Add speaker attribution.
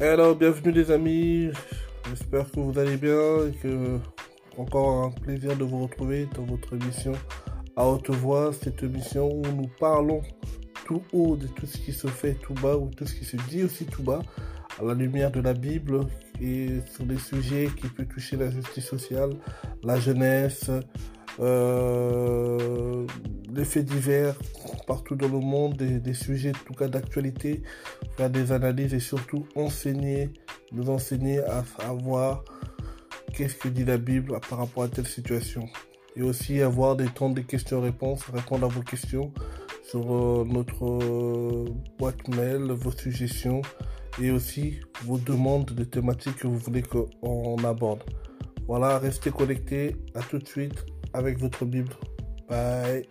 Speaker 1: Alors, bienvenue les amis. J'espère que vous allez bien et que encore un plaisir de vous retrouver dans votre émission à haute voix, cette émission où nous parlons tout haut de tout ce qui se fait tout bas ou tout ce qui se dit aussi tout bas à la lumière de la Bible et sur des sujets qui peuvent toucher la justice sociale, la jeunesse, euh, les faits divers partout dans le monde, des, sujets en tout cas d'actualité, faire des analyses et surtout enseigner, nous enseigner à savoir qu'est-ce que dit la Bible par rapport à telle situation. Et aussi avoir des temps de questions-réponses, répondre à vos questions sur euh, notre euh, boîte mail, vos suggestions et aussi vos demandes de thématiques que vous voulez qu'on aborde. Voilà, restez connectés. À tout de suite avec votre Bible. Bye.